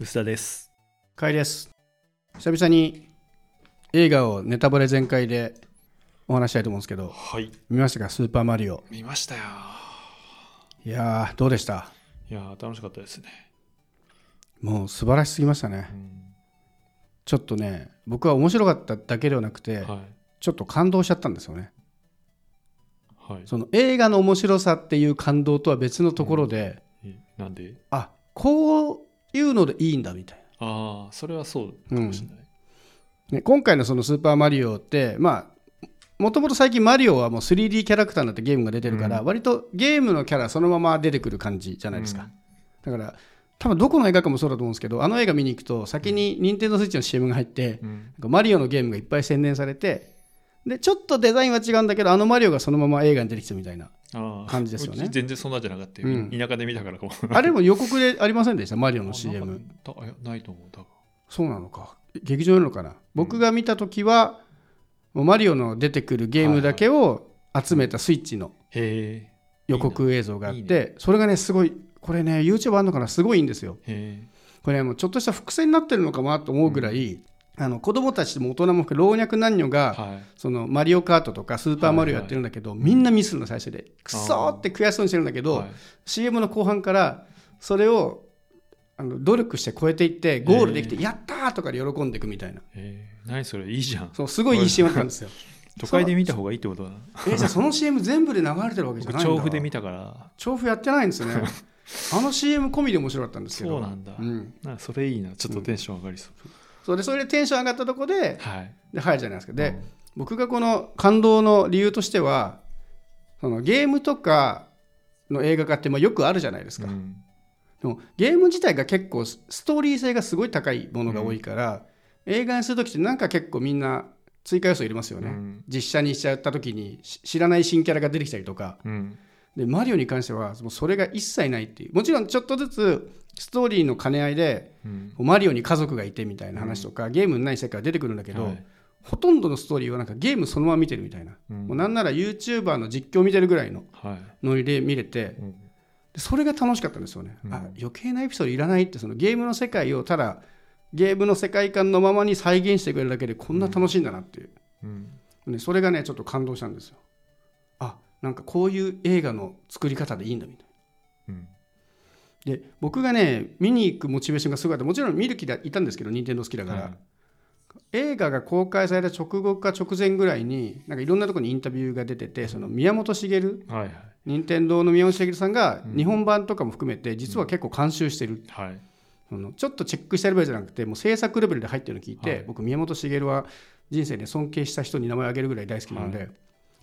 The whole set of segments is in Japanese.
薄田です。かいです久々に映画をネタバレ全開でお話したいと思うんですけどはい。見ましたか「スーパーマリオ見ましたよ。」いやーどうでした？いやー、楽しかったですね。もう素晴らしすぎましたねうんちょっとね僕は面白かっただけではなくてはちょっと感動しちゃったんですよねい。はい。その映画の面白さっていう感動とは別のところで、えなんで？あこういうのでいいんだみたいああ、それはそうかもしれない。な、ね、今回のその「スーパーマリオ」ってまあもともと最近マリオはもう 3D キャラクターになってゲームが出てるから、うん。割とゲームのキャラそのまま出てくる感じじゃないですか、うん。だから多分どこの映画かもそうだと思うんですけどあの映画見に行くと先に任天堂スイッチの CM が入って、うん。マリオのゲームがいっぱい宣伝されてでちょっとデザインは違うんだけどあのマリオがそのまま映画に出てきたみたいな感じですよね。全然そんなんじゃなかったよ。うん。田舎で見たからかも。あれも予告でありませんでした？マリオの CM かたいやないと思う、多分。そうなのか。劇場なのかな？僕が見た時はもうマリオの出てくるゲームだけを集めたスイッチのへ予告映像があってそれがねすごいこれね YouTube あるのかな？すごいいいんですよ。これねもうちょっとした伏線になってるのかなと思うぐらい、あの子供たちも大人も老若男女え。がはい。そのマリオカートとかスーパーマリオやってるんだけど、みんなミスるの最初でくそーって悔しそうにしてるんだけど、はい CM の後半からそれをあの努力して超えていってゴールできて、やったーとかで喜んでいくみたいなえー、何それいいじゃん。そうすごいいい CM だったんですよ 都会で見た方がいいってことだな。えじゃあその CM 全部で流れてるわけじゃ僕、ないんだ調布で見たから。調布やってないんですね あの CM 込みで面白かったんですけどそうなんだうん、なんかそれいいな。ちょっとテンション上がりそう。それでそれでテンション上がったとこではい。で入るじゃないですか。で、うん。僕がこの感動の理由としてはそのゲームとかの映画化ってまあよくあるじゃないですか、うん。でもゲーム自体が結構スストーリー性がすごい高いものが多いから、映画にする時ってなんか結構みんな追加要素いりますよね、うん。実写にしちゃった時にし知らない新キャラが出てきたりとか。うんでマリオに関してはもうそれが一切ないっていう。もちろんちょっとずつストーリーの兼ね合いでうん。マリオに家族がいてみたいな話とか、ゲームのない世界が出てくるんだけど、はい。ほとんどのストーリーはなんかゲームそのまま見てるみたいな、うん。もうなんなら YouTuber の実況見てるぐらいのはい。ノリで見れてうん。でそれが楽しかったんですよね、うん。あ余計なエピソードいらないってそのゲームの世界をただゲームの世界観のままに再現してくれるだけでこんな楽しいんだなっていう、うん。ね、それがねちょっと感動したんですよ。あなんかこういう映画の作り方でいいんだみたいうん。なで僕がね見に行くモチベーションがすごかった。もちろん見る気でいたんですけど任天堂好きだから、はい映画が公開された直後か直前ぐらいになんかいろんなところにインタビューが出ててその宮本茂はいはい。任天堂の宮本茂さんが日本版とかも含めて実は結構監修してる、はい。そのちょっとチェックしたレベルじゃなくてもう制作レベルで入ってるのを聞いて、はい。僕宮本茂は人生で尊敬した人に名前を挙げるぐらい大好きなので、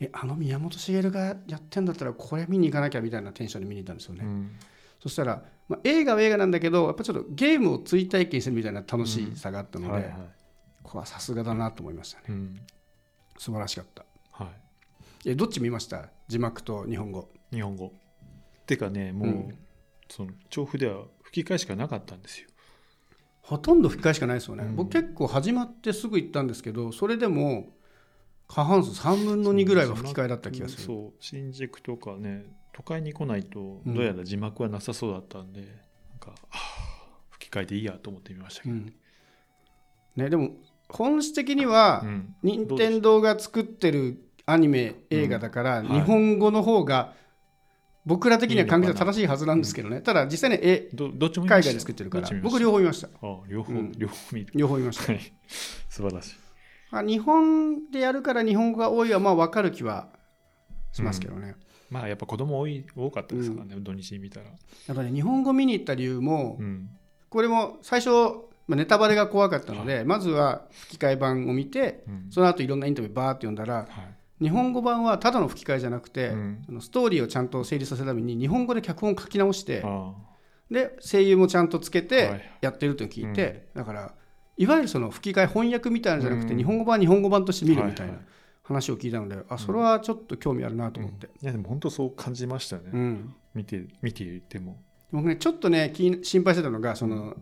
えあの宮本茂がやってんだったらこれ見に行かなきゃみたいなテンションで見に行ったんですよね、うん。そしたら、まあ、映画は映画なんだけどやっぱちょっとゲームを追体験するみたいな楽しさがあったので、はいはい。これはさすがだなと思いましたね。うん。素晴らしかった。はい。えどっち見ました？字幕と日本語。日本語。てかねもう、うん。その調布では吹き替えしかなかったんですよ。ほとんど吹き替えしかないですよね、うん。僕結構始まってすぐ行ったんですけどそれでも過半数3分の2ぐらいは吹き替えだった気がする。そう新宿とかね都会に来ないとうん。どうやら字幕はなさそうだったんで、なんか、はあ吹き替えでいいやと思ってみましたけど、うん。ね、でも本質的にはうん。任天堂が作ってるアニメ映画だからうん。はい。日本語の方が僕ら的には関係いいのかな正しいはずなんですけどね。ただ実際ねえどどっちも見ました。海外で作ってるから僕両方見ました。あ両方、うん。両方見る両方見ました。はい。素晴らしいあ日本でやるから日本語が多いはまあ分かる気はしますけどね、まあやっぱ子供多い多かったですからね、土日に見たら、やっぱり、ね、日本語見に行った理由も、うん。これも最初、まあ、ネタバレが怖かったので、まずは吹き替え版を見てうん。その後いろんなインタビューバーって読んだらはい。日本語版はただの吹き替えじゃなくて、うん。あのストーリーをちゃんと成立させるために日本語で脚本を書き直してあで声優もちゃんとつけはてい。やってると聞いて、だからいわゆるその吹き替え翻訳みたいなのじゃなくて、うん。日本語版は日本語版として見るみたいな話を聞いたので、あそれはちょっと興味あるなと思って。いやでも本当そう感じましたね、うん。見て見ていても。僕ねちょっとね心配してたのがその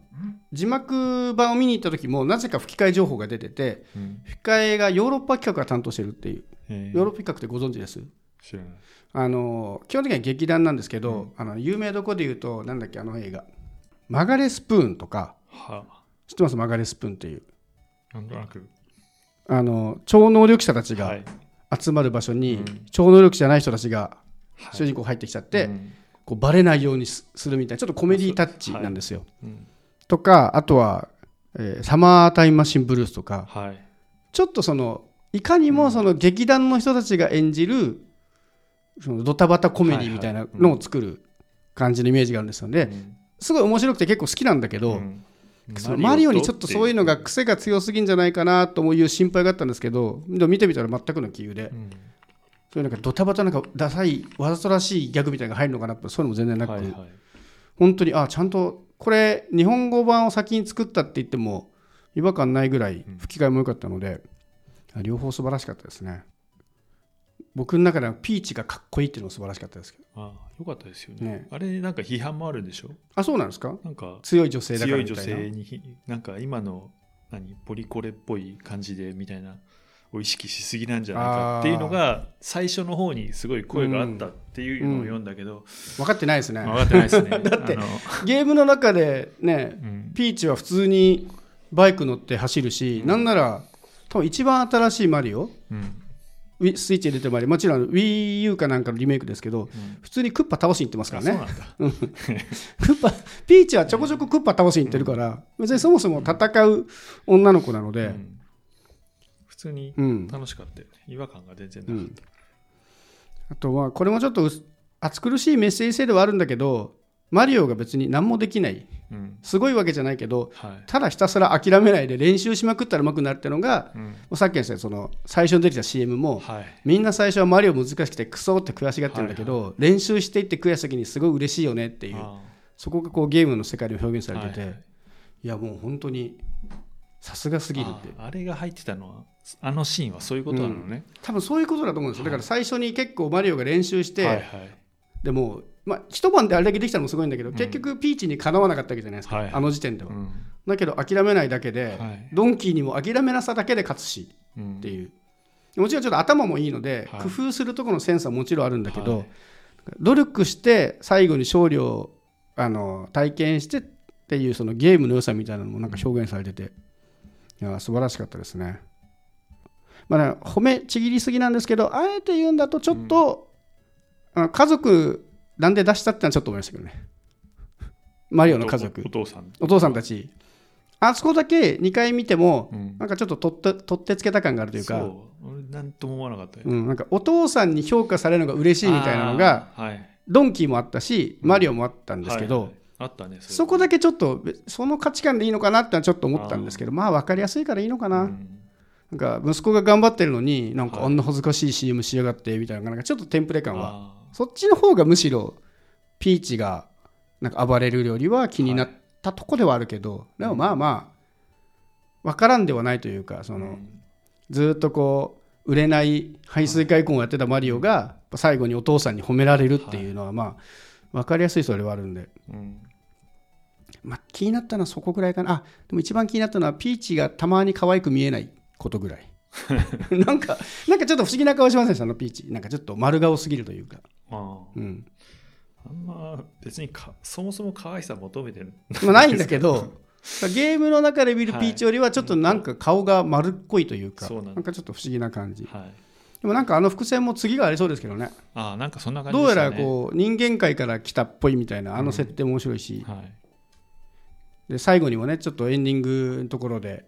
字幕版を見に行った時もなぜか吹き替え情報が出ててうん。吹き替えがヨーロッパ企画が担当してるっていう。え。ーヨーロッパ企画ってご存知です？知らない。あの基本的には劇団なんですけど、あの有名どこで言うとなんだっけあの映画「マガレスプーン」とか。は知ってます？マガレスプーンっていう。なんとなく。あの超能力者たちがはい。集まる場所に、うん。超能力者じゃない人たちがはい。主人公入ってきちゃって、うん。こうバレないようにすするみたいなちょっとコメディタッチなんですよ。うん。とかあとは、えーサマータイムマシンブルース」とか。はい。ちょっとそのいかにもその劇団の人たちが演じるそのドタバタコメディみたいなのを作る感じのイメージがあるんですよね。うん。すごい面白くて結構好きなんだけど、うんマリオにちょっとてそういうのが癖が強すぎんじゃないかなという心配があったんですけどでも見てみたら全くの杞憂で。うん。そういうなんかドタバタなんかダサいわざとらしいギャグみたいなのが入るのかなってそういうのも全然なく、はいはい。本当にあちゃんとこれ日本語版を先に作ったって言っても違和感ないぐらい吹き替えも良かったので、あ両方素晴らしかったですね僕の中ではピーチがかっこいいっていうのも素晴らしかったですけど。あよかったですよね。ね。あれなんか批判もあるんでしょ？あそうなんですか？なんか強い女性だから強い女みたいな性になんか今の何？ポリコレっぽい感じでみたいなを意識しすぎなんじゃないかっていうのが最初の方にすごい声があったっていうのを読んだけど、分かってないですね。分かってないですね。だってゲームの中でねうん。ピーチは普通にバイク乗って走るし、なんなら多分一番新しいマリオうんスイッチで出てるマリオもちろん WiiU かなんかのリメイクですけどうん。普通にクッパ倒しに行ってますからね。クッパピーチはちょこちょこクッパ倒しに行ってるから別にそもそも戦う女の子なので、うん。普通にうん。楽しかったよね。違和感が全然なかった、あとはこれもちょっと薄暑苦しいメッセージ性ではあるんだけどマリオが別に何もできない。うん。すごいわけじゃないけどはい。ただひたすら諦めないで練習しまくったら上手くなるっていうのがうん。さっき言ったその最初に出てきた CM もはい。みんな最初はマリオ難しくてクソって悔しがってるんだけど、練習していって悔しい時にすごい嬉しいよねっていうあそこがこうゲームの世界で表現されてて、はいいはい。やもう本当にさすがすぎるって。ああれが入ってたのはあのシーンはそういうことなのね、多分そういうことだと思うんですよ。だから最初に結構マリオが練習して、はいはいでも、まあ、一晩であれだけできたのもすごいんだけど、うん。結局ピーチにかなわなかったわけじゃないですか、はいはい。あの時点では、うん。だけど諦めないだけで、はい。ドンキーにも諦めなさだけで勝つしうん。っていう。もちろんちょっと頭もいいので、はい。工夫するところのセンスはもちろんあるんだけど、はい。努力して最後に勝利をあの体験してっていうそのゲームの良さみたいなのもなんか表現されてて。いや素晴らしかったですね。まあね、褒めちぎりすぎなんですけどあえて言うんだとちょっと、家族なんで出したってのはちょっと思いましたけどね。マリオの家族。おお父さん。お父さんたち。あそこだけ2回見ても、うん。なんかちょっと取って取ってつけた感があるというか。そう。俺なんとも思わなかったよ、うん、なんかお父さんに評価されるのが嬉しいみたいなのがはい。ドンキーもあったしマリオもあったんですけど、はいはい。あったねれそこだけちょっとべその価値観でいいのかなってちょっと思ったんですけどまあ分かりやすいからいいのかな,、うん。なんか息子が頑張ってるのになんかはい。あんな恥ずかしい CM しやがってみたいななんかちょっとテンプレ感はあそっちの方がむしろピーチがなんか暴れるよりは気になったとこではあるけど、でもまあまあ分からんではないというかその、ずーっとこう売れない排水開墾をやってたマリオが最後にお父さんに褒められるっていうのはまあ分かりやすいそれはあるんで、うん。まあ、気になったのはそこぐらいかな。あでも一番気になったのはピーチがたまに可愛く見えないことぐらい なんかなんかちょっと不思議な顔しませんでした？あのピーチ。なんかちょっと丸顔すぎるというか、あ。うん。ーあんま別にかそもそも可愛さ求めてる。まあ、ないんだけど ゲームの中で見るピーチよりはちょっとなんか顔が丸っこいというか、そうなんかちょっと不思議な感じ。はい。でもなんかあの伏線も次がありそうですけどね。ああなんかそんな感じどうやらこう人間界から来たっぽいみたいなあの設定も面白いし、はい。で最後にもねちょっとエンディングのところで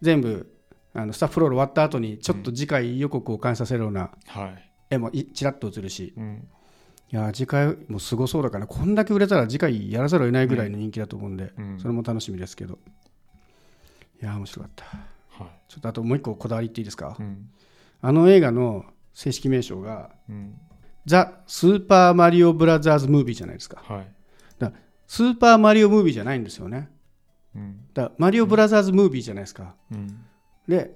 全部あのスタッフロール終わった後にちょっと次回予告を感じさせるようなはい。絵もいちらっと映るしうん。いや次回もすごそうだからこんだけ売れたら次回やらざるを得ないぐらいの人気だと思うんで、うん。それも楽しみですけど。いや面白かった。はい。ちょっとあともう一個こだわり言っていいですか、うん。あの映画の正式名称がうん。ザ・スーパーマリオブラザーズ・ムービーじゃないですか。はい。スーパーマリオムービーじゃないんですよね。うん。だマリオブラザーズ・ムービーじゃないですか。うんで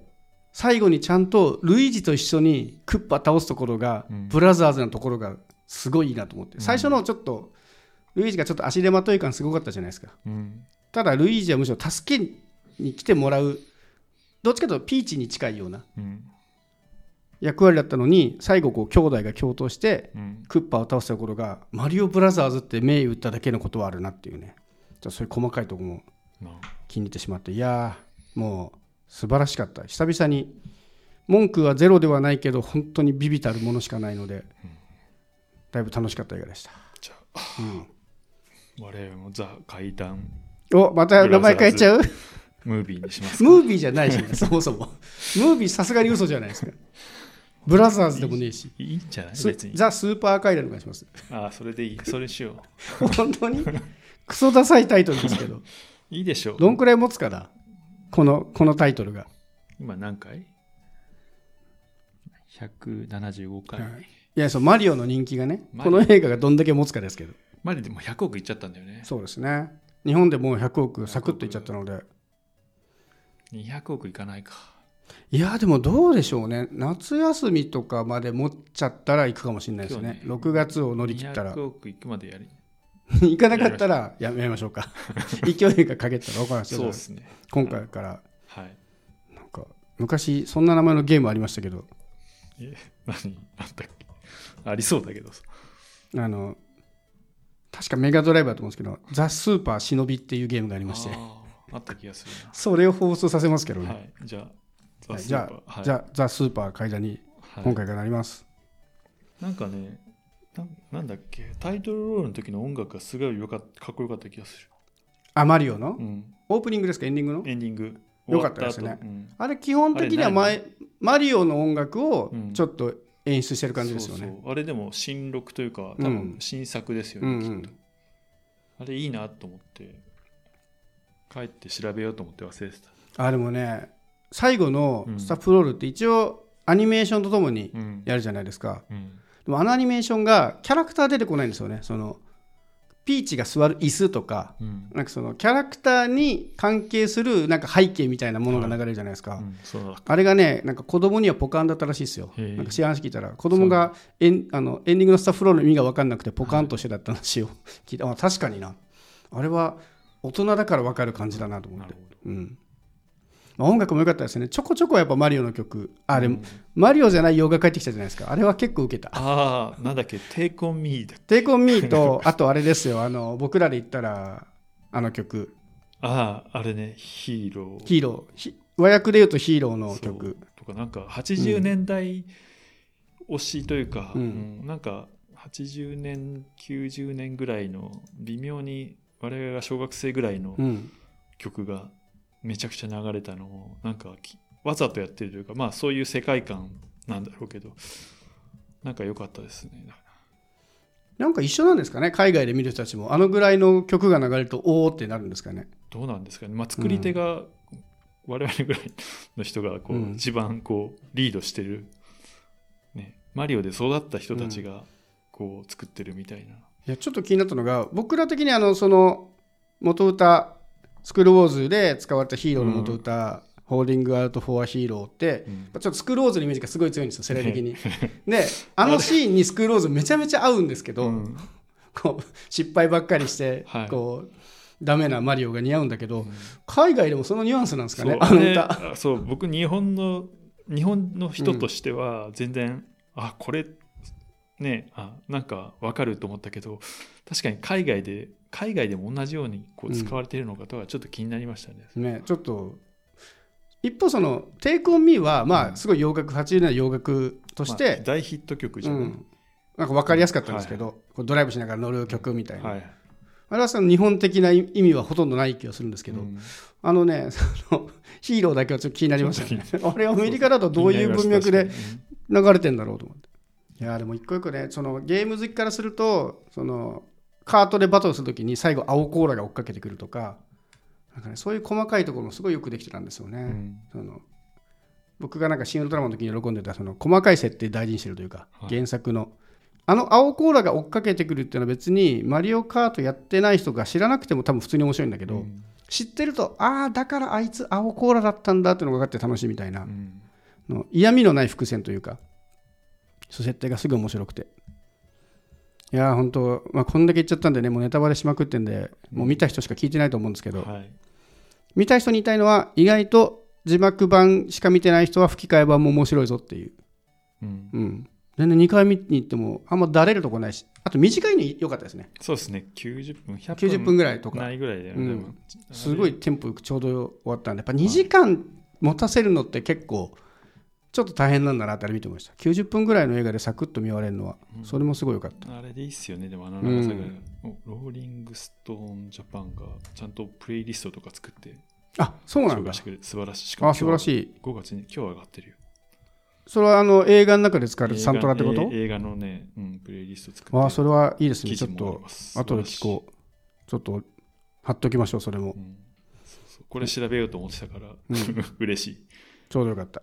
最後にちゃんとルイージと一緒にクッパ倒すところが、うん。ブラザーズのところがすごいいいなと思って。最初のちょっとルイージがちょっと足手まとい感すごかったじゃないですか。うん。ただルイージはむしろ助けに来てもらうどっちかというとピーチに近いようなうん。役割だったのに最後こう兄弟が共闘してうん。クッパを倒したところがマリオブラザーズって銘打っただけのことはあるなっていうね。そういう細かいところもまあ。気に入ってしまって。いやーもう素晴らしかった。久々に。文句はゼロではないけど本当にビビたるものしかないので、だいぶ楽しかった映画でした、じゃあうん。我々もザ怪談。おまた名前変えちゃう？ムービーにしますか。ムービーじゃないし、ね、そもそも。ムービーさすがに嘘じゃないですか。ブラザーズでもねえし。いいんじゃない？ス別に。ザ・スーパーカイダーお願いします。ああそれでいい。それしよ 本当に？クソダサいタイトルですけど。ういいでしょう。どんくらい持つかな？このこのタイトルが、今何回 ?175 回、はい。いやそうマリオの人気がねこの映画がどんだけ持つかですけど。マリでも100億いっちゃったんだよね。そうですね。日本でもう100億サクッといっちゃったので。200億いかないか。いやでもどうでしょうね。夏休みとかまで持っちゃったら行くかもしれないですね。今日6月を乗り切ったら。200億いくまでやり 行かなかったらやめましょうか。勢いがかけたら分からないですよ。そうですね。今回から。はい。なんか昔そんな名前のゲームありましたけど。え何？なんだっけ？ありそうだけどあの確かメガドライバーだと思うんですけど「ザ・スーパー忍び」っていうゲームがありまして。あった気がするそれを放送させますけどね、なはい。じゃあザはい。じゃあ、はい。じゃあザ・スーパー階段にはい。今回からなります、なんかねななんだっけ？タイトルロールの時の音楽がすごいよかったかっこよかった気がする、あマリオの、うん、オープニングですか？エンディングの？エンディング。よかったですね。うん。あれ基本的には前マリオの音楽をうん。ちょっと演出してる感じですよね、そうそう。あれでも新録というか多うん。分新作ですよね、うんうん。きっと。あれいいなと思って帰って調べようと思って忘れてた。あでもね最後のうん。スタッフロールって一応アニメーションとともにうん。やるじゃないですか、うんでもあのアニメーションがキャラクター出てこないんですよね。そのピーチが座る椅子とかうん。なんかそのキャラクターに関係するなんか背景みたいなものが流れるじゃないですか、うん。そうだ。あれがねなんか子供にはポカンだったらしいですよ。なんか知らん話聞いたら子供がエンあのエンディングのスタッフロールの意味が分かんなくてポカンとしてだった話を聞いた、あ確かにな。あれは大人だから分かる感じだなと思って。なるほど。うんまあ、音楽も良かったですね。ちょこちょこやっぱマリオの曲。あれ、うん。マリオじゃない洋画帰ってきたじゃないですか。あれは結構受けた。ああなんだっけ「テイクオンミーだ「テイクオンミーと あとあれですよ。あの僕らで言ったらあの曲。あああれね。ヒーロー。ヒーロー。ひ和訳で言うとヒーローの曲。とかなんか80年代推しというか、うん。うん。なんか80年90年ぐらいの微妙に我々が小学生ぐらいのうん。曲がめちゃくちゃ流れたのをなんかきわざとやってるというかまあそういう世界観なんだろうけどなんか良かったですね。なんか一緒なんですかね？海外で見る人たちも。あのぐらいの曲が流れるとおおってなるんですかね？どうなんですかね、まあ、作り手が我々ぐらいの人がこう、うん。一番こうリードしてる、ね、マリオで育った人たちがこう作ってるみたいな、いやちょっと気になったのが僕ら的にあのその元歌スクールウォーズで使われたヒーローの元歌、ホーリングアウト・フォア・ヒーローってうんちょっとスクールウォーズのイメージがすごい強いんですよ 世代的に。であのシーンにスクールウォーズめちゃめちゃ合うんですけど、うん。こう 失敗ばっかりして、はい。こうダメなマリオが似合うんだけど、海外でもそのニュアンスなんですかねあのれ歌。あそう僕日本の日本の人としては全然、あこれねあなんか分かると思ったけど確かに海外で海外でも同じようにこう使われているのかとはちょっと気になりましたね。ねちょっと一方その「テイクオンミーはまあすごい洋楽80年代洋楽としまあて、大ヒット曲じゃうん、なんか分かりやすかったんですけど、こうドライブしながら乗る曲みたいな、はいあれはその日本的な意味はほとんどない気がするんですけど、うん。あのねそのヒーローだけはちょっと気になりましたね。あれアメリカだとどういう文脈で流れてんだろうと思っていやーでも一個一個ねそのゲーム好きからするとそのカートでバトルするときに最後青コーラが追っかけてくるとかなんか、ね、そういう細かいところもすごいよくできてたんですよね、うん。その僕がなんかシン・ウルトラマンの時に喜んでたその細かい設定大事にしてるというか、はい。原作の。あの青コーラが追っかけてくるっていうのは別にマリオカートやってない人が知らなくても多分普通に面白いんだけど、うん。知ってるとああだからあいつ青コーラだったんだっていうのが分かって楽しいみたいな、うん。の嫌味のない伏線というか設定がすごい面白くて。いやー本当まあこんだけ言っちゃったんでねもうネタバレしまくってんでもう見た人しか聞いてないと思うんですけど、はい。見た人に言いたいのは意外と字幕版しか見てない人は吹き替え版も面白いぞっていう、うん。うん、全然2回見に行ってもあんまだれるとこないし。あと短いの良かったですね。そうですね。90分100 90分ぐらいとか。ないぐらいだよね、うん。すごいテンポよくちょうど終わったんで。やっぱ2時間持たせるのって結構ちょっと大変なんだなってあれ見てました。90分ぐらいの映画でサクッと見終われるのはそれもすごい良かった。あれでいいっすよね。でもあの長さが、ローリングストーンジャパンがちゃんとプレイリストとか作ってあそうなんだ。素晴らしい。しあ素晴らしい。い5月に今日上がってるよ。それはあの映画の中で使われるサントラってこと？映画映画のね、うん、プレイリスト作ってあそれはいいですね。ちょっと後で聞こう。ちょっと貼っときましょうそれも。うん。そうそう。これ調べようと思ってたから、嬉しい。ちょうどよかった